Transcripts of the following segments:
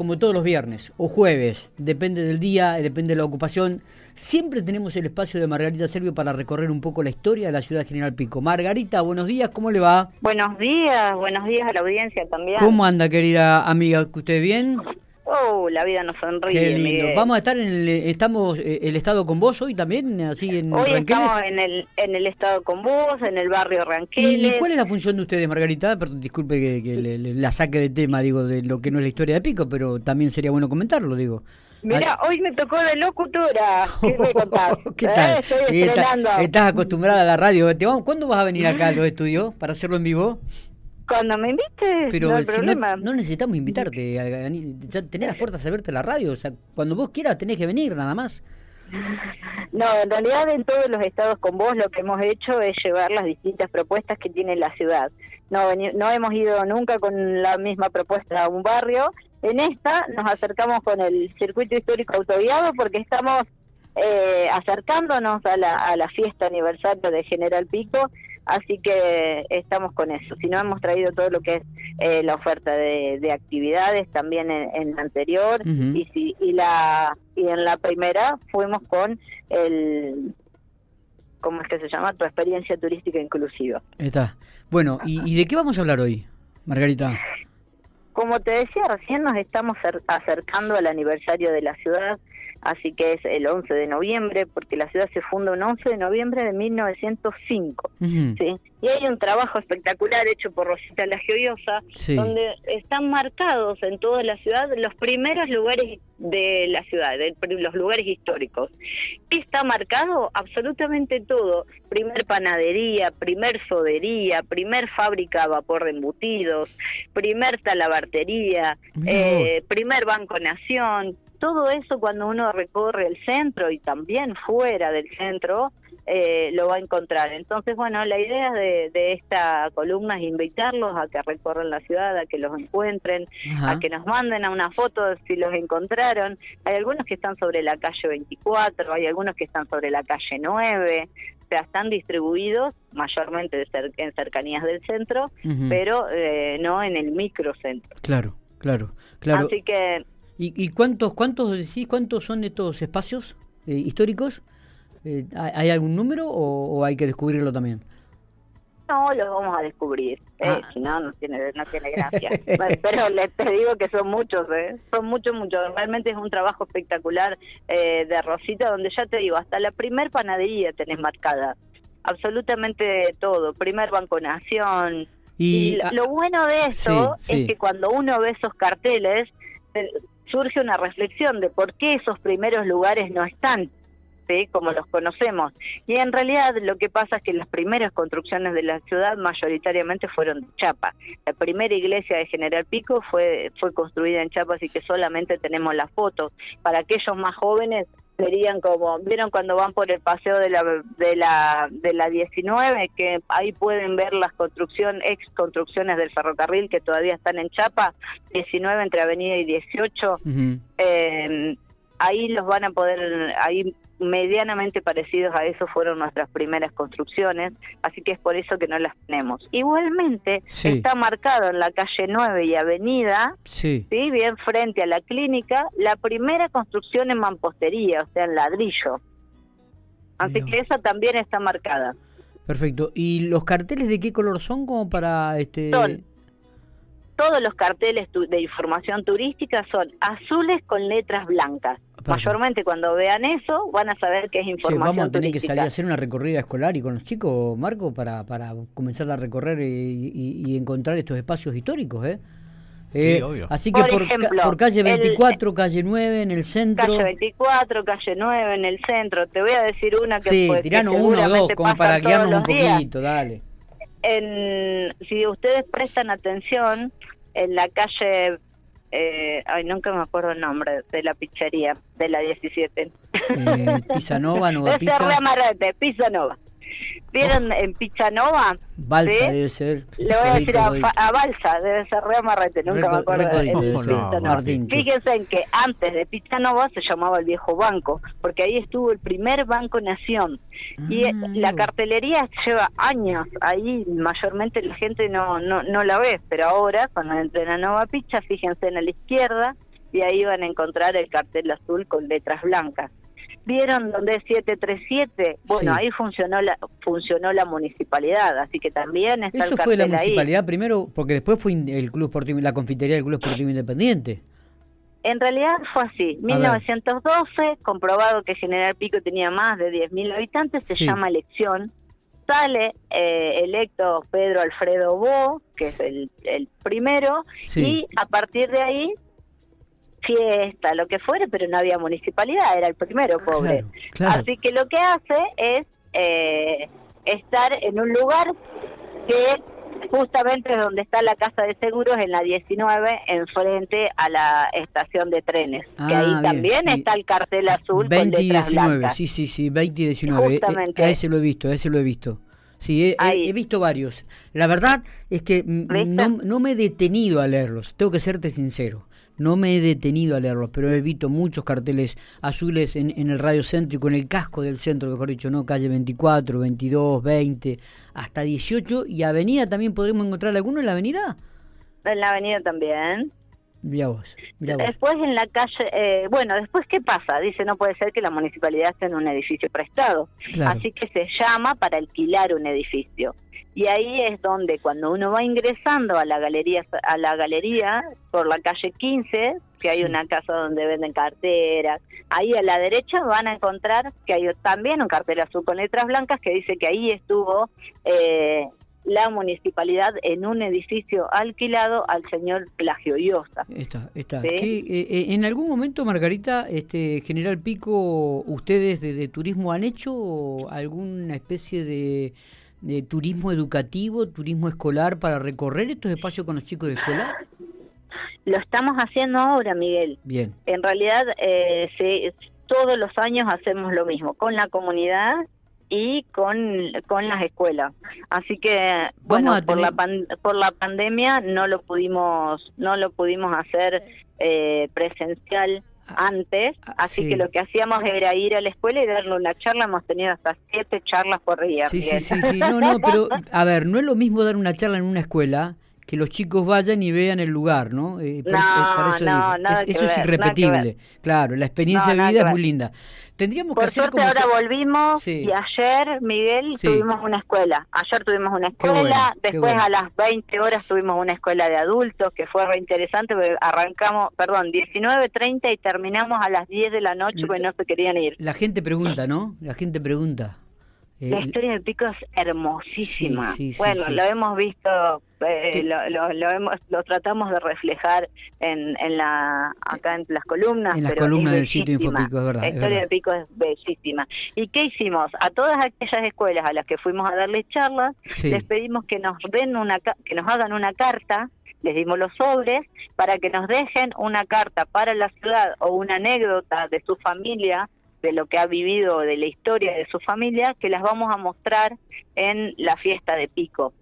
como todos los viernes o jueves, depende del día, depende de la ocupación, siempre tenemos el espacio de Margarita Servio para recorrer un poco la historia de la ciudad General Pico. Margarita, buenos días, ¿cómo le va? Buenos días, buenos días a la audiencia también. ¿Cómo anda, querida amiga? ¿Usted bien? Oh, la vida nos sonríe. Qué lindo. Vamos a estar en el, estamos eh, el estado con vos hoy también, así en Hoy estamos en el, en el estado con vos, en el barrio Ranqueles. ¿Y cuál es la función de ustedes, Margarita? Perdón, disculpe que, la saque de tema, digo, de lo que no es la historia de Pico, pero también sería bueno comentarlo, digo. Mira, hoy me tocó de locutora. ¿Qué, ¿Qué tal? Eh, estoy estás acostumbrada a la radio. ¿Cuándo vas a venir acá a los estudios para hacerlo en vivo? Cuando me invites, Pero no hay si problema. No, necesitamos invitarte, ya tenés las puertas abiertas a la radio, o sea, cuando vos quieras tenés que venir, nada más. No, en realidad en todos los estados con vos lo que hemos hecho es llevar las distintas propuestas que tiene la ciudad. No, no hemos ido nunca con la misma propuesta a un barrio. En esta nos acercamos con el circuito histórico autoguiado porque estamos eh, acercándonos a la, a la fiesta aniversario de General Pico Así que estamos con eso. Si no, hemos traído todo lo que es eh, la oferta de, actividades también en, la anterior y, si, y, la, y en la primera fuimos con el... ¿Cómo es que se llama? Tu experiencia turística inclusiva. Está. Bueno, ¿y, ¿y de qué vamos a hablar hoy, Margarita? Como te decía, recién nos estamos acercando al aniversario de la ciudad así que es el 11 de noviembre, porque la ciudad se funda un 11 de noviembre de 1905. ¿sí? Y hay un trabajo espectacular hecho por Rosita La Gioiosa, donde están marcados en toda la ciudad los primeros lugares de la ciudad, los lugares históricos. ¿Qué está marcado? Absolutamente todo. Primer panadería, primer sodería, primer fábrica a vapor de embutidos, primer talabartería, eh, primer Banco Nación, todo eso cuando uno recorre el centro y también fuera del centro, eh, lo va a encontrar. Entonces, bueno, la idea de, esta columna es invitarlos a que recorran la ciudad, a que los encuentren, a que nos manden a una foto si los encontraron. Hay algunos que están sobre la calle 24, hay algunos que están sobre la calle 9, o sea, están distribuidos mayormente en cercanías del centro, pero eh, no en el microcentro. Claro, claro, claro. Así que ¿Y, cuántos, cuántos decís, cuántos son estos espacios eh, históricos? Eh, ¿Hay algún número o, hay que descubrirlo también? No, los vamos a descubrir. Eh, ah. Si no, no tiene, no tiene gracia. Pero les te digo que son muchos, son muchos, muchos. Realmente es un trabajo espectacular de Rosita, donde ya te digo, hasta la primer panadería tenés marcada. Absolutamente todo. Primer Banco Nación. Y, lo bueno de esto es que cuando uno ve esos carteles, surge una reflexión de por qué esos primeros lugares no están como los conocemos. Y en realidad lo que pasa es que las primeras construcciones de la ciudad mayoritariamente fueron de chapa. La primera iglesia de General Pico fue, fue construida en chapa, así que solamente tenemos las fotos. Para aquellos más jóvenes, serían como, ¿vieron cuando van por el paseo de la, de la, de la 19? Que ahí pueden ver las construcciones, ex construcciones del ferrocarril que todavía están en Chapa, 19 entre Avenida y 18. eh, ahí los van a poder, ahí medianamente parecidos a eso fueron nuestras primeras construcciones, así que es por eso que no las tenemos. Igualmente está marcado en la calle 9 y Avenida, sí. bien frente a la clínica, la primera construcción en mampostería, o sea, en ladrillo. Así que esa también está marcada. Perfecto. ¿Y los carteles de qué color son como para este son, todos los carteles de información turística son azules con letras blancas. Mayormente cuando vean eso van a saber que es información sí, vamos a tener que salir a hacer una recorrida escolar y con los chicos, Marco, para, para comenzar a recorrer y, encontrar estos espacios históricos, ¿eh? eh así que por, por, calle 24, calle 9 en el centro. Calle 24, calle 9 en el centro. Te voy a decir una que Sí, pues, tiranos uno o dos como para guiarnos un poquito, dale. En, si ustedes prestan atención, en la calle eh, ay, nunca me acuerdo el nombre de la pizzería de la 17. Eh, Pisanova, Nova Pizza. Pisanova. ¿Vieron en Pichanova? Balsa debe ser. Le voy a decir a, Balsa, debe ser Rea Marrete, nunca me acuerdo. Fíjense en que antes de Pichanova se llamaba el viejo banco, porque ahí estuvo el primer Banco Nación. Y ah. la cartelería lleva años, ahí mayormente la gente no, no, no la ve, pero ahora cuando entren a Nova Picha, fíjense en la izquierda, y ahí van a encontrar el cartel azul con letras blancas. ¿Vieron donde es 737? Bueno, ahí funcionó la funcionó la municipalidad, así que también está Eso fue la municipalidad primero, porque después fue el Club Sportivo, la confitería del Club Sportivo Independiente. En realidad fue así. 1912, comprobado que General Pico tenía más de 10.000 habitantes, se llama elección. Sale eh, electo Pedro Alfredo Bo, que es el, primero, y a partir de ahí fiesta, lo que fuere, pero no había municipalidad, era el primero, pobre. Así que lo que hace es eh, estar en un lugar que justamente donde está la casa de seguros, en la 19, enfrente a la estación de trenes. que ahí ah, también está el cartel azul 20 con y 19, sí, sí, sí, 20 y 19. Eh, a ese lo he visto, a ese lo he visto. Sí, he, visto varios. La verdad es que no, no me he detenido a leerlos, tengo que serte sincero. No me he detenido a leerlos, pero he visto muchos carteles azules en, en el radio céntrico, en el casco del centro, mejor dicho, ¿no? Calle 24, 22, 20, hasta 18. ¿Y avenida también podremos encontrar alguno en la avenida? En la avenida también. Mira vos, Después en la calle, eh, bueno, después ¿qué pasa? Dice, no puede ser que la municipalidad esté en un edificio prestado. Así que se llama para alquilar un edificio y ahí es donde cuando uno va ingresando a la galería a la galería por la calle 15 que hay una casa donde venden carteras ahí a la derecha van a encontrar que hay también un cartel azul con letras blancas que dice que ahí estuvo eh, la municipalidad en un edificio alquilado al señor Plagio Iosa. Está, está. Eh, eh, en algún momento, Margarita, este General Pico, ustedes de turismo han hecho alguna especie de de turismo educativo, turismo escolar para recorrer estos espacios con los chicos de escuela? Lo estamos haciendo ahora, Miguel. Bien. En realidad, eh, todos los años hacemos lo mismo, con la comunidad y con, con las escuelas. Así que, bueno, por, la por la pandemia no lo pudimos, no lo pudimos hacer eh, presencial antes, ah, así que lo que hacíamos era ir a la escuela y darle una charla, hemos tenido hasta siete charlas por día. Sí, sí, sí, sí, no, no, pero a ver, no es lo mismo dar una charla en una escuela que los chicos vayan y vean el lugar, ¿no? Eh, no, eso no, nada eso es irrepetible. Claro, la experiencia de vida es muy linda. Tendríamos que hacer como ahora volvimos y ayer, Miguel, tuvimos una escuela. Ayer tuvimos una escuela, después a las 20 horas tuvimos una escuela de adultos que fue re interesante, arrancamos, perdón, 19.30 y terminamos a las 10 de la noche porque no se querían ir. La gente pregunta, ¿no? La gente pregunta. La eh, historia del pico es hermosísima. bueno, lo hemos visto, eh, lo, lo, hemos, lo tratamos de reflejar en, en la acá en las columnas. En las columnas del sitio Infopico, es verdad. La historia del pico es bellísima. ¿Y qué hicimos? A todas aquellas escuelas a las que fuimos a darles charlas, les pedimos que nos den una que nos hagan una carta les dimos los sobres para que nos dejen una carta para la ciudad o una anécdota de su familia de lo que ha vivido, de la historia de su familia, que las vamos a mostrar en la fiesta de Pico.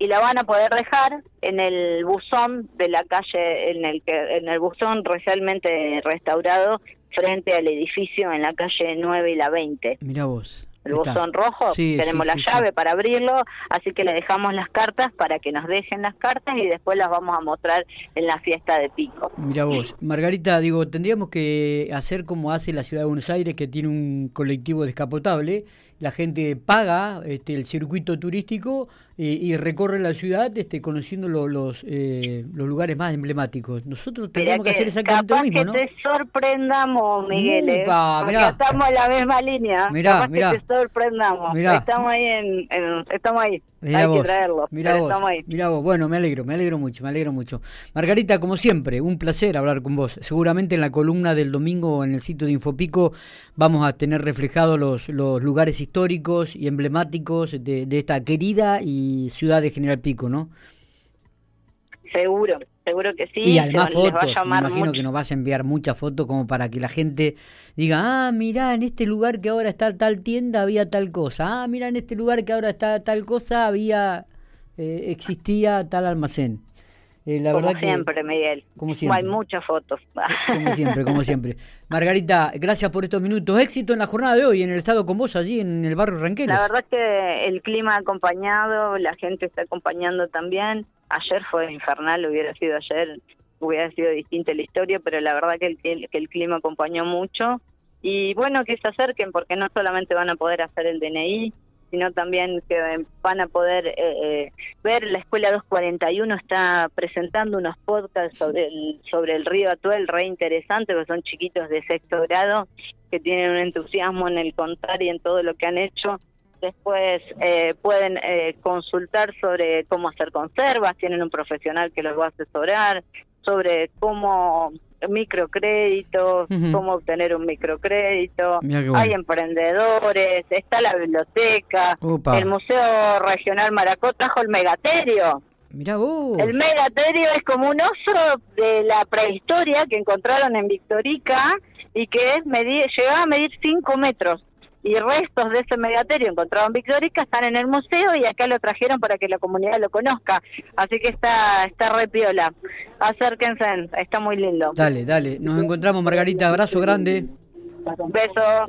Y la van a poder dejar en el buzón de la calle, en el que, en el buzón recientemente restaurado frente al edificio en la calle 9 y la 20. Mira vos el buzón rojo, tenemos la llave para abrirlo, así que le dejamos las cartas para que nos dejen las cartas y después las vamos a mostrar en la fiesta de Pico. Mira vos, Margarita, digo, tendríamos que hacer como hace la ciudad de Buenos Aires, que tiene un colectivo descapotable, la gente paga este, el circuito turístico y, recorre la ciudad este, conociendo los, eh, los lugares más emblemáticos. Nosotros tenemos que, hacer exactamente lo mismo, ¿no? Que te sorprendamos, Miguel. ¿eh? estamos en la misma línea. Mirá, mirá. Que te sorprendamos. Estamos ahí. En, estamos ahí. Hay que traerlo. Mirá vos, mirá vos. Bueno, me alegro, me alegro mucho, me alegro mucho. Margarita, como siempre, un placer hablar con vos. Seguramente en la columna del domingo en el sitio de Infopico vamos a tener reflejados los, los lugares históricos y emblemáticos de, de esta querida y ciudad de General Pico, ¿no? Seguro, seguro que sí. Y además fotos, me imagino que nos vas a enviar muchas fotos como para que la gente diga, ah, mira, en este lugar que ahora está tal tienda había tal cosa, ah, mira, en este lugar que ahora está tal cosa había, eh, existía tal almacén. Eh, como siempre, Miguel. Como siempre. Hay muchas fotos. Como siempre, como siempre. Margarita, gracias por estos minutos. Éxito en la jornada de hoy, en el estado con vos, allí en el barrio Ranqueles. La verdad que el clima ha acompañado, la gente está acompañando también. Ayer fue infernal, hubiera sido ayer hubiera sido distinta la historia, pero la verdad que el, que el clima acompañó mucho. Y bueno, que se acerquen porque no solamente van a poder hacer el DNI, sino también que van a poder eh, eh, ver la Escuela 241 está presentando unos podcasts sobre el, sobre el río Atuel re interesante, que son chiquitos de sexto grado, que tienen un entusiasmo en el contar y en todo lo que han hecho. Después eh, pueden consultar sobre cómo hacer conservas, tienen un profesional que los va a asesorar, sobre cómo microcréditos, cómo obtener un microcrédito, hay emprendedores, está la biblioteca, el Museo Regional Maracó trajo el megaterio. El megaterio es como un oso de la prehistoria que encontraron en Victorica y que es llegaba a medir 5 metros y restos de ese megaterio encontrado en Victorica están en el museo y acá lo trajeron para que la comunidad lo conozca. Así que está, está re piola. Acérquense, está muy lindo. Dale, dale. Nos encontramos, Margarita. Abrazo grande. Beso.